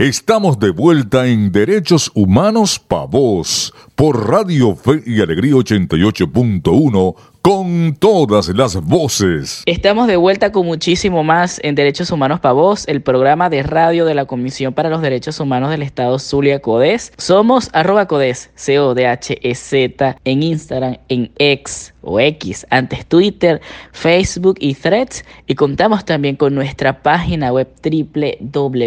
Estamos de vuelta en Derechos Humanos Pa' Vos por Radio Fe y Alegría 88.1 con todas las voces. Estamos de vuelta con muchísimo más en Derechos Humanos para Vos, el programa de radio de la Comisión para los Derechos Humanos del Estado Zulia Codes. Somos arroba Codes, C-O-D-H-E-Z, en Instagram, en X o X, antes Twitter, Facebook y Threads. Y contamos también con nuestra página web www.codes.org.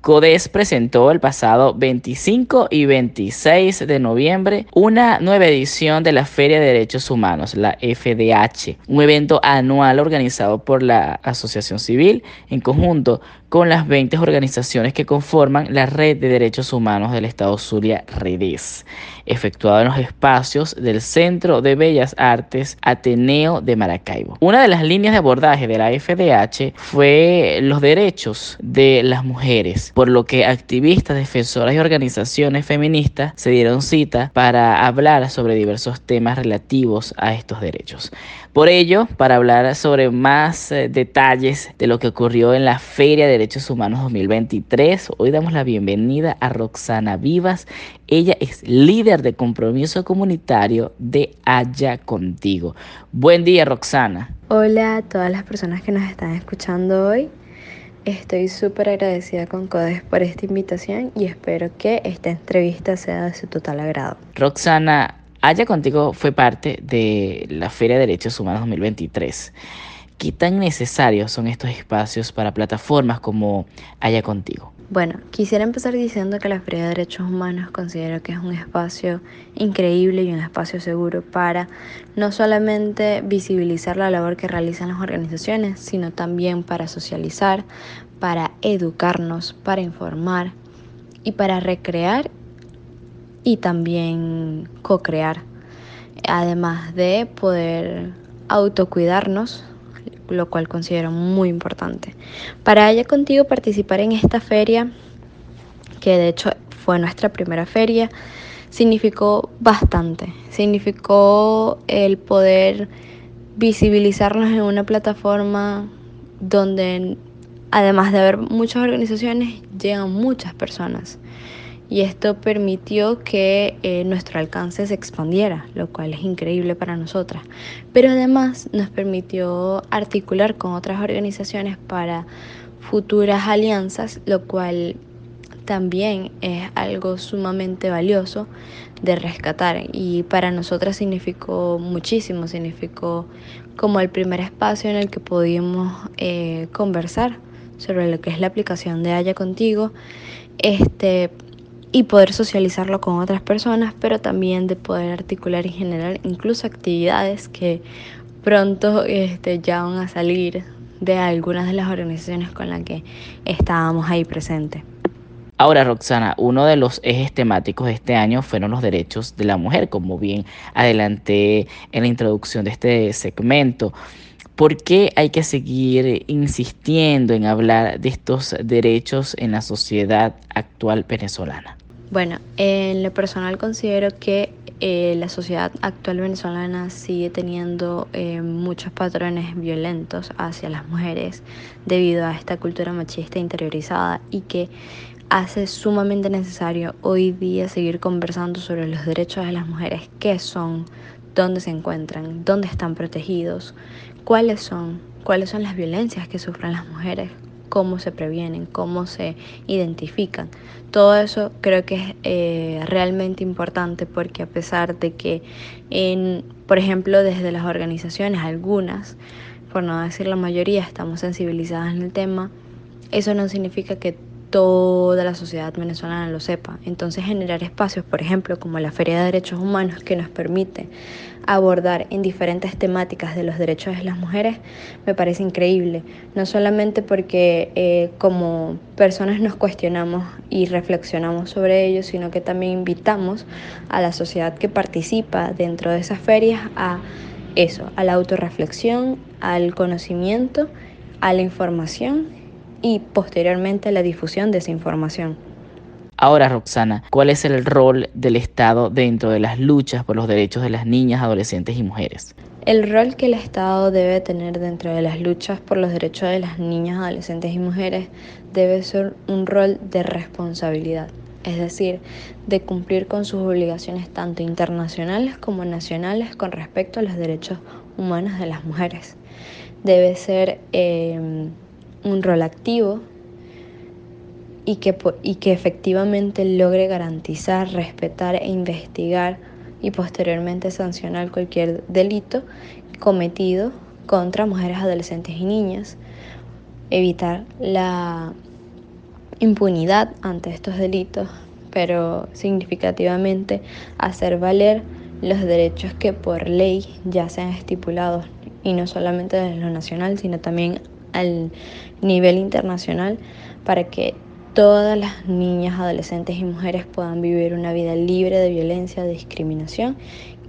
Codes presentó el pasado 25 y 26 de noviembre una nueva edición de la Feria de Derechos Humanos, la FDH, un evento anual organizado por la Asociación Civil en conjunto con las 20 organizaciones que conforman la Red de Derechos Humanos del Estado Zulia, REDES, efectuado en los espacios del Centro de Bellas Artes Ateneo de Maracaibo. Una de las líneas de abordaje de la FDH fue los derechos de las mujeres, por lo que activistas, defensoras y organizaciones feministas se dieron cita para hablar sobre diversos temas relativos a estos derechos. Por ello, para hablar sobre más eh, detalles de lo que ocurrió en la Feria de Derechos Humanos 2023, hoy damos la bienvenida a Roxana Vivas. Ella es líder de compromiso comunitario de Haya Contigo. Buen día, Roxana. Hola a todas las personas que nos están escuchando hoy. Estoy súper agradecida con CODES por esta invitación y espero que esta entrevista sea de su total agrado. Roxana, Haya Contigo fue parte de la Feria de Derechos Humanos 2023. ¿Qué tan necesarios son estos espacios para plataformas como Haya Contigo? Bueno, quisiera empezar diciendo que la Feria de Derechos Humanos considero que es un espacio increíble y un espacio seguro para no solamente visibilizar la labor que realizan las organizaciones, sino también para socializar, para educarnos, para informar y para recrear y también co-crear, además de poder autocuidarnos, lo cual considero muy importante. Para ella contigo participar en esta feria, que de hecho fue nuestra primera feria, significó bastante, significó el poder visibilizarnos en una plataforma donde además de haber muchas organizaciones, llegan muchas personas y esto permitió que eh, nuestro alcance se expandiera, lo cual es increíble para nosotras. Pero además nos permitió articular con otras organizaciones para futuras alianzas, lo cual también es algo sumamente valioso de rescatar y para nosotras significó muchísimo, significó como el primer espacio en el que pudimos eh, conversar sobre lo que es la aplicación de Haya Contigo, este, y poder socializarlo con otras personas, pero también de poder articular y generar incluso actividades que pronto este, ya van a salir de algunas de las organizaciones con las que estábamos ahí presentes. Ahora, Roxana, uno de los ejes temáticos de este año fueron los derechos de la mujer, como bien adelanté en la introducción de este segmento. ¿Por qué hay que seguir insistiendo en hablar de estos derechos en la sociedad actual venezolana? Bueno, en lo personal considero que eh, la sociedad actual venezolana sigue teniendo eh, muchos patrones violentos hacia las mujeres debido a esta cultura machista interiorizada y que hace sumamente necesario hoy día seguir conversando sobre los derechos de las mujeres, qué son, dónde se encuentran, dónde están protegidos, cuáles son, cuáles son las violencias que sufren las mujeres, cómo se previenen, cómo se identifican. Todo eso creo que es eh, realmente importante porque a pesar de que, en, por ejemplo, desde las organizaciones, algunas, por no decir la mayoría, estamos sensibilizadas en el tema, eso no significa que toda la sociedad venezolana lo sepa. Entonces generar espacios, por ejemplo, como la Feria de Derechos Humanos, que nos permite abordar en diferentes temáticas de los derechos de las mujeres, me parece increíble. No solamente porque eh, como personas nos cuestionamos y reflexionamos sobre ello, sino que también invitamos a la sociedad que participa dentro de esas ferias a eso, a la autorreflexión, al conocimiento, a la información y posteriormente la difusión de esa información. Ahora, Roxana, ¿cuál es el rol del Estado dentro de las luchas por los derechos de las niñas, adolescentes y mujeres? El rol que el Estado debe tener dentro de las luchas por los derechos de las niñas, adolescentes y mujeres debe ser un rol de responsabilidad, es decir, de cumplir con sus obligaciones tanto internacionales como nacionales con respecto a los derechos humanos de las mujeres. Debe ser eh, un rol activo y que, y que efectivamente logre garantizar, respetar e investigar y posteriormente sancionar cualquier delito cometido contra mujeres, adolescentes y niñas, evitar la impunidad ante estos delitos, pero significativamente hacer valer los derechos que por ley ya sean estipulados, y no solamente desde lo nacional, sino también al nivel internacional, para que todas las niñas, adolescentes y mujeres puedan vivir una vida libre de violencia, de discriminación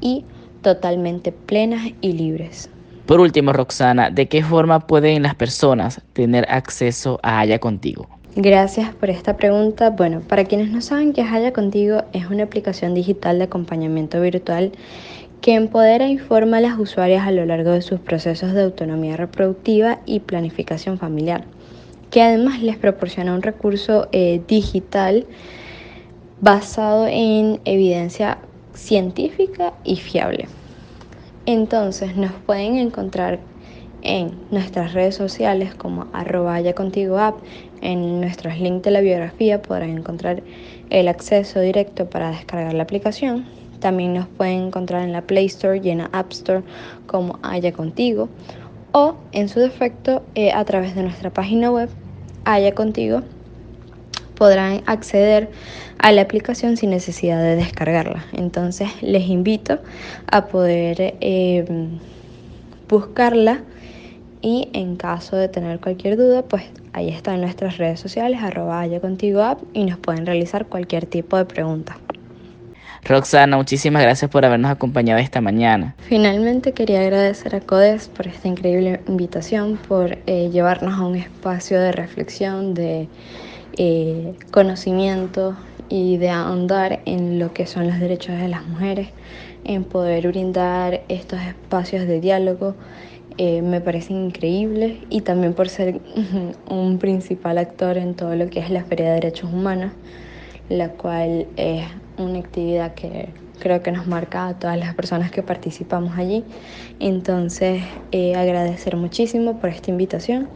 y totalmente plenas y libres. Por último, Roxana, ¿de qué forma pueden las personas tener acceso a Haya Contigo? Gracias por esta pregunta. Bueno, para quienes no saben qué es Haya Contigo, es una aplicación digital de acompañamiento virtual que empodera e informa a las usuarias a lo largo de sus procesos de autonomía reproductiva y planificación familiar que además les proporciona un recurso eh, digital basado en evidencia científica y fiable. Entonces nos pueden encontrar en nuestras redes sociales como arroba contigo app, en nuestros links de la biografía podrán encontrar el acceso directo para descargar la aplicación. También nos pueden encontrar en la Play Store y en la App Store como Haya Contigo o en su defecto eh, a través de nuestra página web haya contigo, podrán acceder a la aplicación sin necesidad de descargarla. Entonces les invito a poder eh, buscarla y en caso de tener cualquier duda, pues ahí está en nuestras redes sociales, arroba haya contigo app y nos pueden realizar cualquier tipo de pregunta. Roxana, muchísimas gracias por habernos acompañado esta mañana. Finalmente quería agradecer a CODES por esta increíble invitación, por eh, llevarnos a un espacio de reflexión, de eh, conocimiento y de ahondar en lo que son los derechos de las mujeres, en poder brindar estos espacios de diálogo. Eh, me parecen increíbles y también por ser un principal actor en todo lo que es la Feria de Derechos Humanos, la cual es una actividad que creo que nos marca a todas las personas que participamos allí. Entonces, eh, agradecer muchísimo por esta invitación,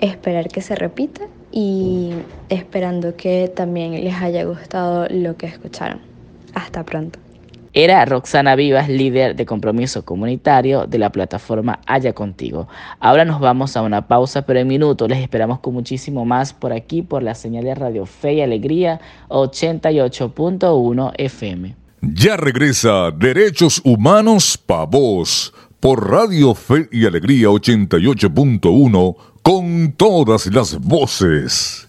esperar que se repita y esperando que también les haya gustado lo que escucharon. Hasta pronto. Era Roxana Vivas, líder de compromiso comunitario de la plataforma Haya Contigo. Ahora nos vamos a una pausa, pero en minutos les esperamos con muchísimo más por aquí, por la señal de Radio Fe y Alegría 88.1 FM. Ya regresa Derechos Humanos Pa' Vos por Radio Fe y Alegría 88.1 con todas las voces.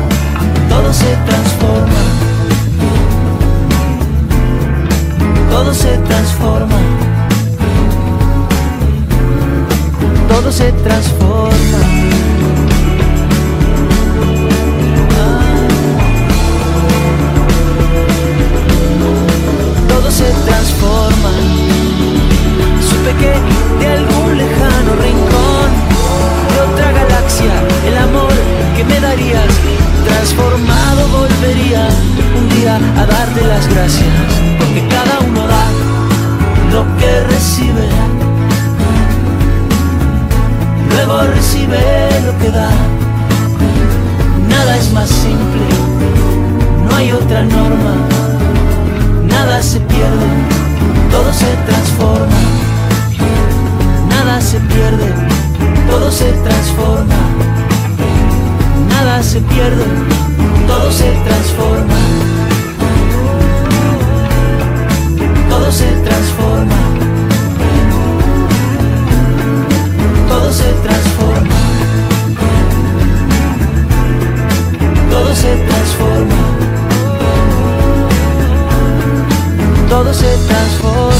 todo se transforma. Todo se transforma. Todo se transforma. Todo se transforma.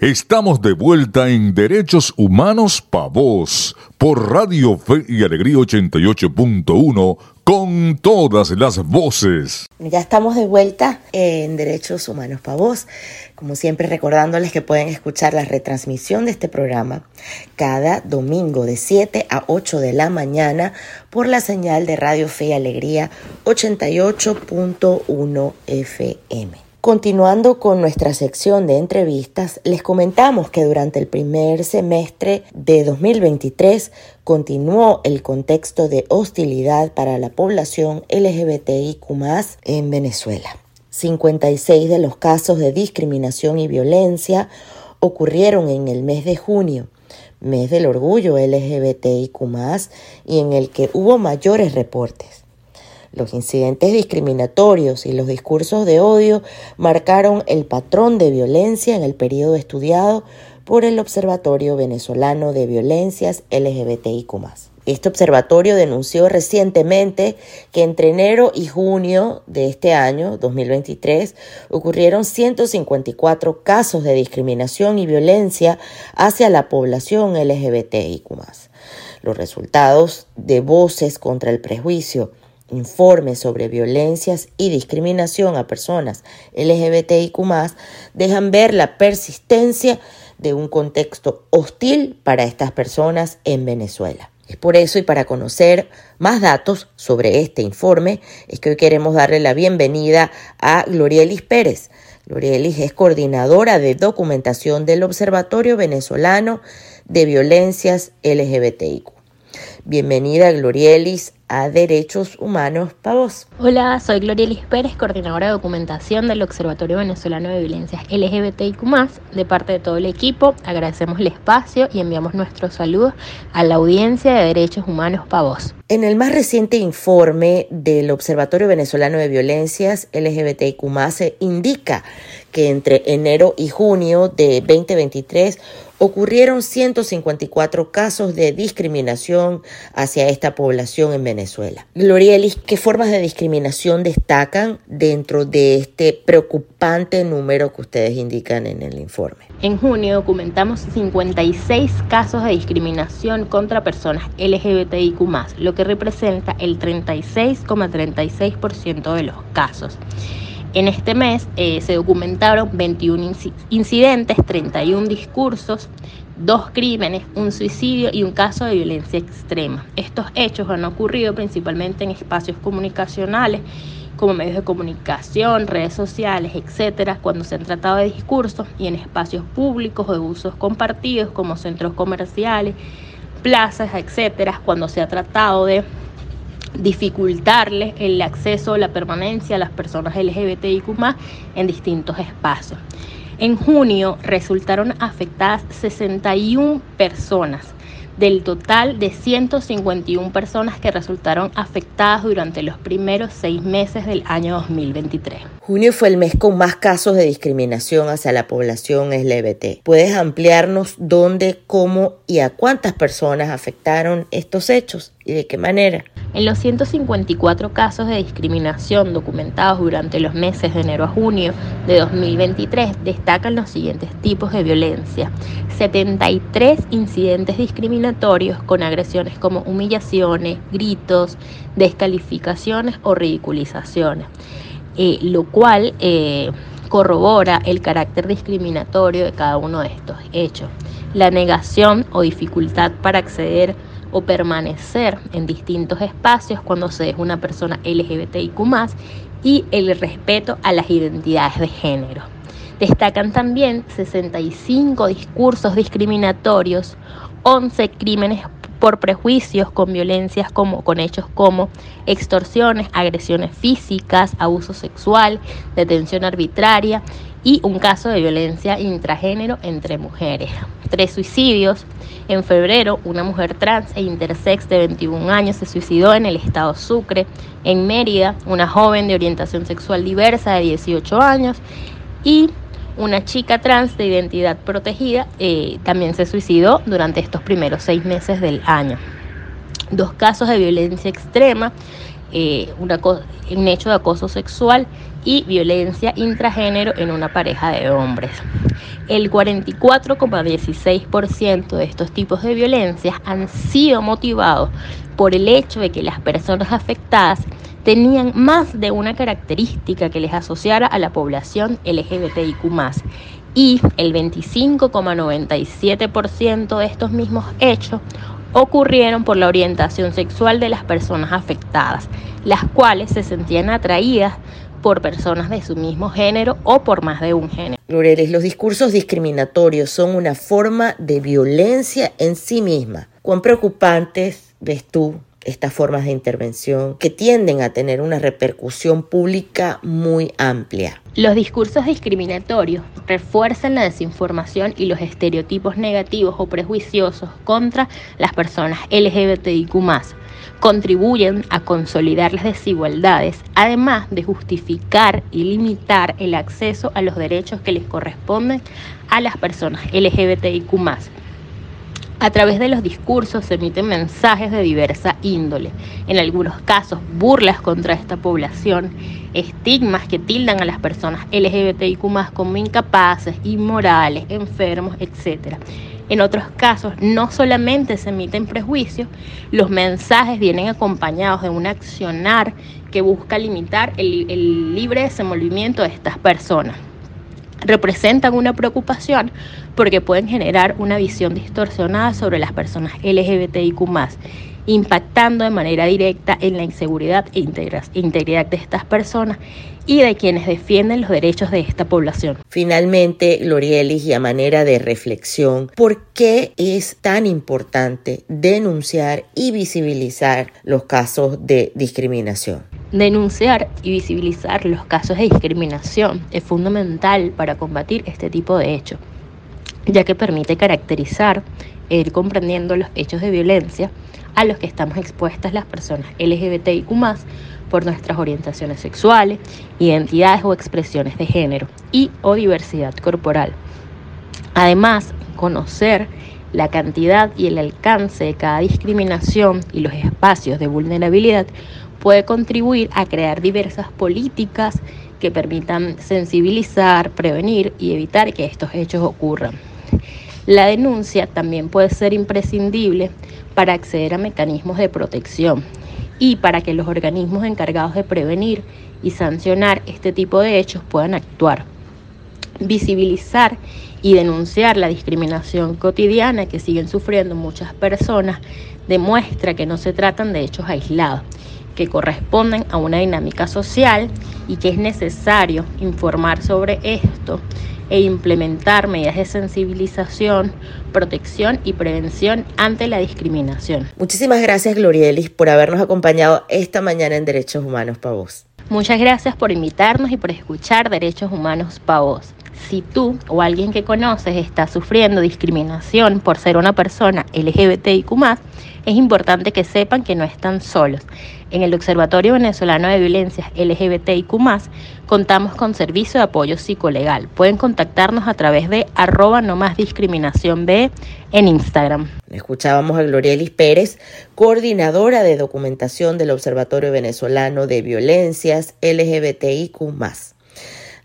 Estamos de vuelta en Derechos Humanos Pa' Voz por Radio Fe y Alegría 88.1 con todas las voces. Ya estamos de vuelta en Derechos Humanos Pa' Voz. Como siempre recordándoles que pueden escuchar la retransmisión de este programa cada domingo de 7 a 8 de la mañana por la señal de Radio Fe y Alegría 88.1 FM. Continuando con nuestra sección de entrevistas, les comentamos que durante el primer semestre de 2023 continuó el contexto de hostilidad para la población LGBTIQ en Venezuela. 56 de los casos de discriminación y violencia ocurrieron en el mes de junio, mes del orgullo LGBTIQ y en el que hubo mayores reportes. Los incidentes discriminatorios y los discursos de odio marcaron el patrón de violencia en el periodo estudiado por el Observatorio Venezolano de Violencias LGBTIQ. Este observatorio denunció recientemente que entre enero y junio de este año, 2023, ocurrieron 154 casos de discriminación y violencia hacia la población LGBTIQ. Los resultados de voces contra el prejuicio informes sobre violencias y discriminación a personas LGBTIQ dejan ver la persistencia de un contexto hostil para estas personas en Venezuela. Es por eso y para conocer más datos sobre este informe es que hoy queremos darle la bienvenida a Glorielis Pérez. Glorielis es coordinadora de documentación del Observatorio Venezolano de Violencias LGBTIQ. Bienvenida Glorielis a Derechos Humanos Pavos. Hola, soy Glorielis Pérez, coordinadora de documentación del Observatorio Venezolano de Violencias LGBTIQ+. De parte de todo el equipo, agradecemos el espacio y enviamos nuestros saludos a la audiencia de Derechos Humanos Pavos. En el más reciente informe del Observatorio Venezolano de Violencias LGBTIQ+, se indica que entre enero y junio de 2023 ocurrieron 154 casos de discriminación hacia esta población en Venezuela. Glorielis, ¿qué formas de discriminación destacan dentro de este preocupante número que ustedes indican en el informe? En junio documentamos 56 casos de discriminación contra personas LGBTIQ, lo que representa el 36,36% de los casos. En este mes eh, se documentaron 21 incidentes, 31 discursos, dos crímenes, un suicidio y un caso de violencia extrema. Estos hechos han ocurrido principalmente en espacios comunicacionales como medios de comunicación, redes sociales, etcétera, cuando se han tratado de discursos y en espacios públicos o de usos compartidos como centros comerciales, plazas, etcétera, cuando se ha tratado de dificultarle el acceso la permanencia a las personas LGBTIQ en distintos espacios. En junio resultaron afectadas 61 personas del total de 151 personas que resultaron afectadas durante los primeros seis meses del año 2023. Junio fue el mes con más casos de discriminación hacia la población LGBT. ¿Puedes ampliarnos dónde, cómo y a cuántas personas afectaron estos hechos y de qué manera? En los 154 casos de discriminación documentados durante los meses de enero a junio de 2023 destacan los siguientes tipos de violencia. 73 incidentes discriminatorios con agresiones como humillaciones, gritos, descalificaciones o ridiculizaciones, eh, lo cual eh, corrobora el carácter discriminatorio de cada uno de estos hechos. La negación o dificultad para acceder o permanecer en distintos espacios cuando se es una persona LGBTIQ y el respeto a las identidades de género. Destacan también 65 discursos discriminatorios, 11 crímenes por prejuicios con violencias como con hechos como extorsiones, agresiones físicas, abuso sexual, detención arbitraria y un caso de violencia intragénero entre mujeres. Tres suicidios. En febrero, una mujer trans e intersex de 21 años se suicidó en el estado Sucre. En Mérida, una joven de orientación sexual diversa de 18 años. Y una chica trans de identidad protegida eh, también se suicidó durante estos primeros seis meses del año. Dos casos de violencia extrema, eh, un hecho de acoso sexual y violencia intragénero en una pareja de hombres. El 44,16% de estos tipos de violencias han sido motivados por el hecho de que las personas afectadas tenían más de una característica que les asociara a la población LGBTIQ y el 25,97% de estos mismos hechos ocurrieron por la orientación sexual de las personas afectadas, las cuales se sentían atraídas por personas de su mismo género o por más de un género. Loreles, los discursos discriminatorios son una forma de violencia en sí misma. ¿Cuán preocupantes ves tú estas formas de intervención que tienden a tener una repercusión pública muy amplia. Los discursos discriminatorios refuerzan la desinformación y los estereotipos negativos o prejuiciosos contra las personas LGBTIQ contribuyen a consolidar las desigualdades, además de justificar y limitar el acceso a los derechos que les corresponden a las personas LGBTIQ a través de los discursos se emiten mensajes de diversa índole, en algunos casos burlas contra esta población, estigmas que tildan a las personas LGBTIQ como incapaces, inmorales, enfermos, etc. En otros casos, no solamente se emiten prejuicios, los mensajes vienen acompañados de un accionar que busca limitar el, libre desenvolvimiento de estas personas. Representan una preocupación porque pueden generar una visión distorsionada sobre las personas LGBTIQ impactando de manera directa en la inseguridad e integridad de estas personas y de quienes defienden los derechos de esta población. Finalmente, Lorielis, y a manera de reflexión, ¿por qué es tan importante denunciar y visibilizar los casos de discriminación? Denunciar y visibilizar los casos de discriminación es fundamental para combatir este tipo de hechos, ya que permite caracterizar e ir comprendiendo los hechos de violencia a los que estamos expuestas las personas LGBTIQ por nuestras orientaciones sexuales, identidades o expresiones de género y o diversidad corporal. Además, conocer la cantidad y el alcance de cada discriminación y los espacios de vulnerabilidad puede contribuir a crear diversas políticas que permitan sensibilizar, prevenir y evitar que estos hechos ocurran. La denuncia también puede ser imprescindible para acceder a mecanismos de protección y para que los organismos encargados de prevenir y sancionar este tipo de hechos puedan actuar. Visibilizar y denunciar la discriminación cotidiana que siguen sufriendo muchas personas demuestra que no se tratan de hechos aislados que corresponden a una dinámica social y que es necesario informar sobre esto e implementar medidas de sensibilización, protección y prevención ante la discriminación. Muchísimas gracias Glorielis por habernos acompañado esta mañana en Derechos Humanos para Vos. Muchas gracias por invitarnos y por escuchar Derechos Humanos para Vos. Si tú o alguien que conoces está sufriendo discriminación por ser una persona LGBTIQ, es importante que sepan que no están solos. En el Observatorio Venezolano de Violencias LGBTIQ, contamos con servicio de apoyo psicolegal. Pueden contactarnos a través de arroba no más discriminación B en Instagram. Escuchábamos a Glorielis Pérez, coordinadora de documentación del Observatorio Venezolano de Violencias LGBTIQ.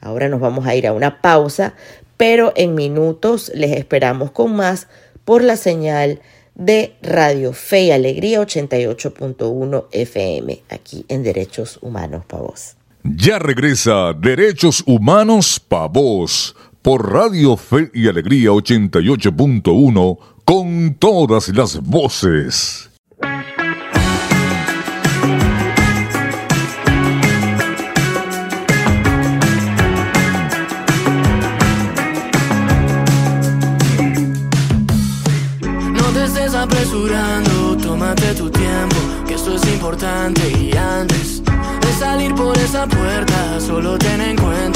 Ahora nos vamos a ir a una pausa, pero en minutos les esperamos con más por la señal de Radio Fe y Alegría 88.1 FM, aquí en Derechos Humanos para Vos. Ya regresa Derechos Humanos para Vos por Radio Fe y Alegría 88.1 con todas las voces. Tómate tu tiempo, que esto es importante. Y antes de salir por esa puerta, solo ten en cuenta,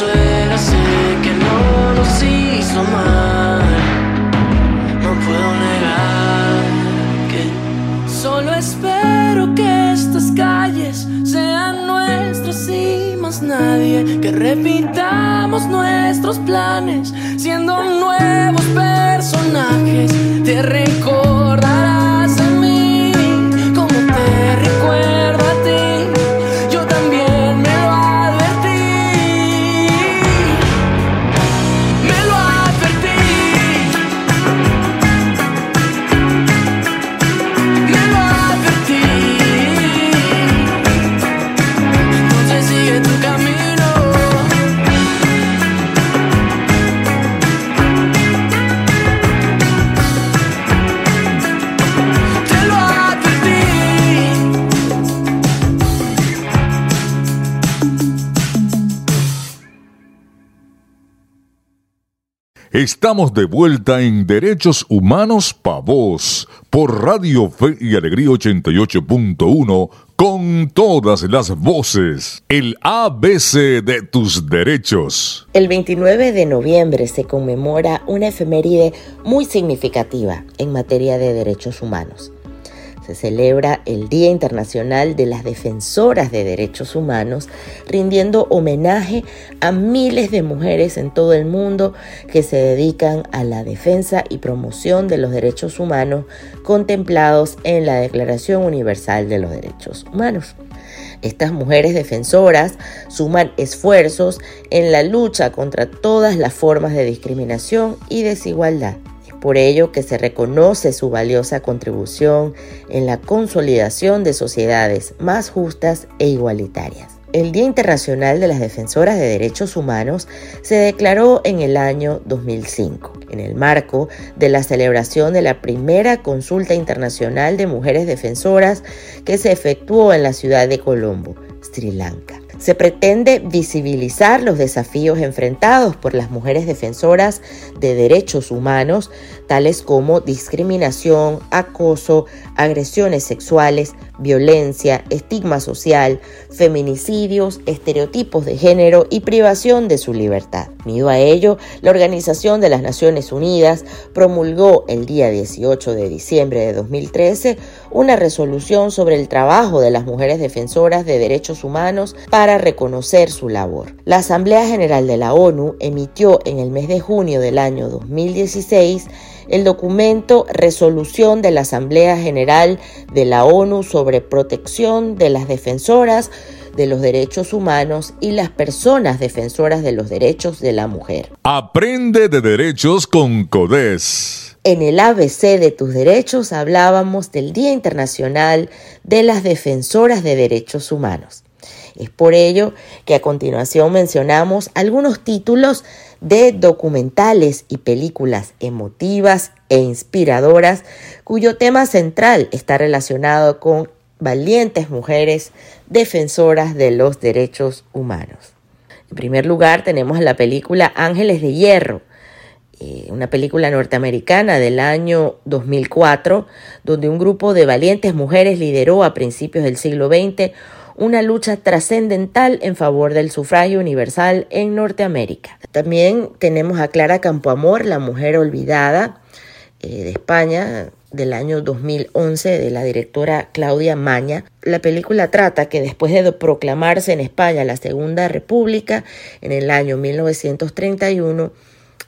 suena, sé que no nos hizo mal. No puedo negar que solo espero que estas calles sean nuestras y más nadie. Que repitamos nuestros planes siendo nuevos personajes. Te recordarás Estamos de vuelta en Derechos Humanos Pa' Vos por Radio Fe y Alegría 88.1 con todas las voces. El ABC de tus derechos. El 29 de noviembre se conmemora una efeméride muy significativa en materia de derechos humanos se celebra el Día Internacional de las Defensoras de Derechos Humanos, rindiendo homenaje a miles de mujeres en todo el mundo que se dedican a la defensa y promoción de los derechos humanos contemplados en la Declaración Universal de los Derechos Humanos. Estas mujeres defensoras suman esfuerzos en la lucha contra todas las formas de discriminación y desigualdad por ello que se reconoce su valiosa contribución en la consolidación de sociedades más justas e igualitarias. El Día Internacional de las Defensoras de Derechos Humanos se declaró en el año 2005, en el marco de la celebración de la primera consulta internacional de mujeres defensoras que se efectuó en la ciudad de Colombo, Sri Lanka. Se pretende visibilizar los desafíos enfrentados por las mujeres defensoras de derechos humanos, tales como discriminación, acoso, agresiones sexuales, violencia, estigma social, feminicidios, estereotipos de género y privación de su libertad. Unido a ello, la Organización de las Naciones Unidas promulgó el día 18 de diciembre de 2013 una resolución sobre el trabajo de las mujeres defensoras de derechos humanos para reconocer su labor. La Asamblea General de la ONU emitió en el mes de junio del año 2016 el documento Resolución de la Asamblea General de la ONU sobre protección de las defensoras de los derechos humanos y las personas defensoras de los derechos de la mujer. Aprende de derechos con CODES. En el ABC de tus derechos hablábamos del Día Internacional de las Defensoras de Derechos Humanos. Es por ello que a continuación mencionamos algunos títulos de documentales y películas emotivas e inspiradoras cuyo tema central está relacionado con valientes mujeres defensoras de los derechos humanos. En primer lugar tenemos la película Ángeles de Hierro, eh, una película norteamericana del año 2004, donde un grupo de valientes mujeres lideró a principios del siglo XX una lucha trascendental en favor del sufragio universal en Norteamérica. También tenemos a Clara Campoamor, la mujer olvidada eh, de España, del año 2011 de la directora Claudia Maña. La película trata que después de proclamarse en España la Segunda República en el año 1931,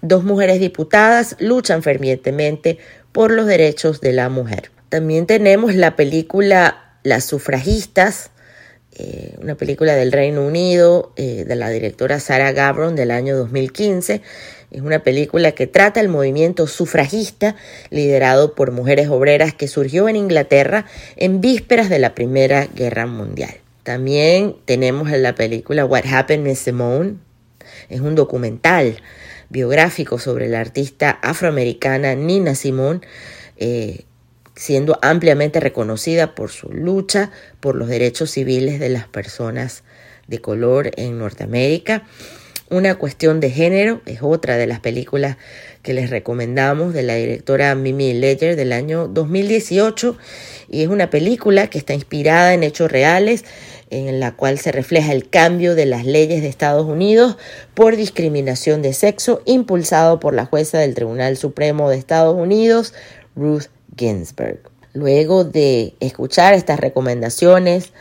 dos mujeres diputadas luchan fervientemente por los derechos de la mujer. También tenemos la película Las sufragistas eh, una película del Reino Unido eh, de la directora Sarah Gabron del año 2015. Es una película que trata el movimiento sufragista liderado por mujeres obreras que surgió en Inglaterra en vísperas de la Primera Guerra Mundial. También tenemos la película What Happened to Simone. Es un documental biográfico sobre la artista afroamericana Nina Simone. Eh, siendo ampliamente reconocida por su lucha por los derechos civiles de las personas de color en Norteamérica. Una cuestión de género es otra de las películas que les recomendamos de la directora Mimi Ledger del año 2018 y es una película que está inspirada en hechos reales en la cual se refleja el cambio de las leyes de Estados Unidos por discriminación de sexo impulsado por la jueza del Tribunal Supremo de Estados Unidos, Ruth Ginsburg. Luego de escuchar estas recomendaciones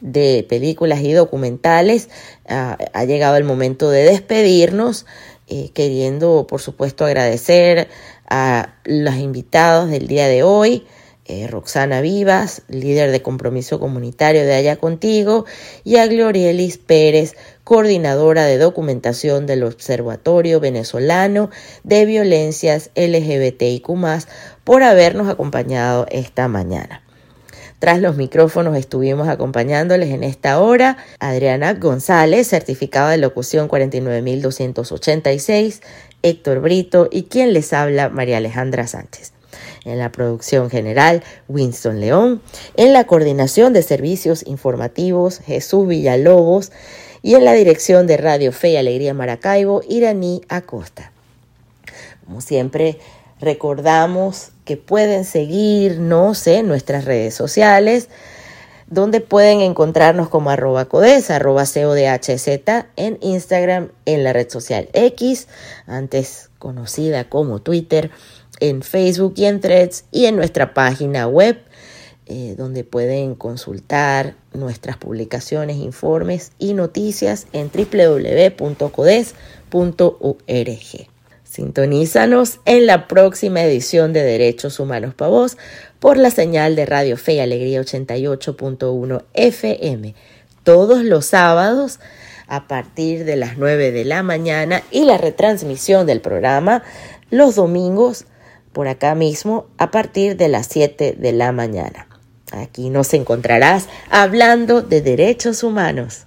de películas y documentales, ah, ha llegado el momento de despedirnos, eh, queriendo por supuesto agradecer a los invitados del día de hoy, eh, Roxana Vivas, líder de compromiso comunitario de Allá Contigo, y a Glorielis Pérez, coordinadora de documentación del Observatorio Venezolano de Violencias LGBTIQ, por habernos acompañado esta mañana. Tras los micrófonos estuvimos acompañándoles en esta hora Adriana González, certificada de locución 49286, Héctor Brito y quien les habla María Alejandra Sánchez. En la producción general Winston León, en la coordinación de servicios informativos Jesús Villalobos y en la dirección de Radio Fe y Alegría Maracaibo Iraní Acosta. Como siempre, recordamos que pueden seguirnos en nuestras redes sociales, donde pueden encontrarnos como arroba codes, arroba codhz en Instagram, en la red social X, antes conocida como Twitter, en Facebook y en Threads, y en nuestra página web, eh, donde pueden consultar nuestras publicaciones, informes y noticias en www.codes.org. Sintonízanos en la próxima edición de Derechos Humanos para Vos por la señal de Radio Fe y Alegría 88.1 FM todos los sábados a partir de las 9 de la mañana y la retransmisión del programa los domingos por acá mismo a partir de las 7 de la mañana. Aquí nos encontrarás hablando de derechos humanos.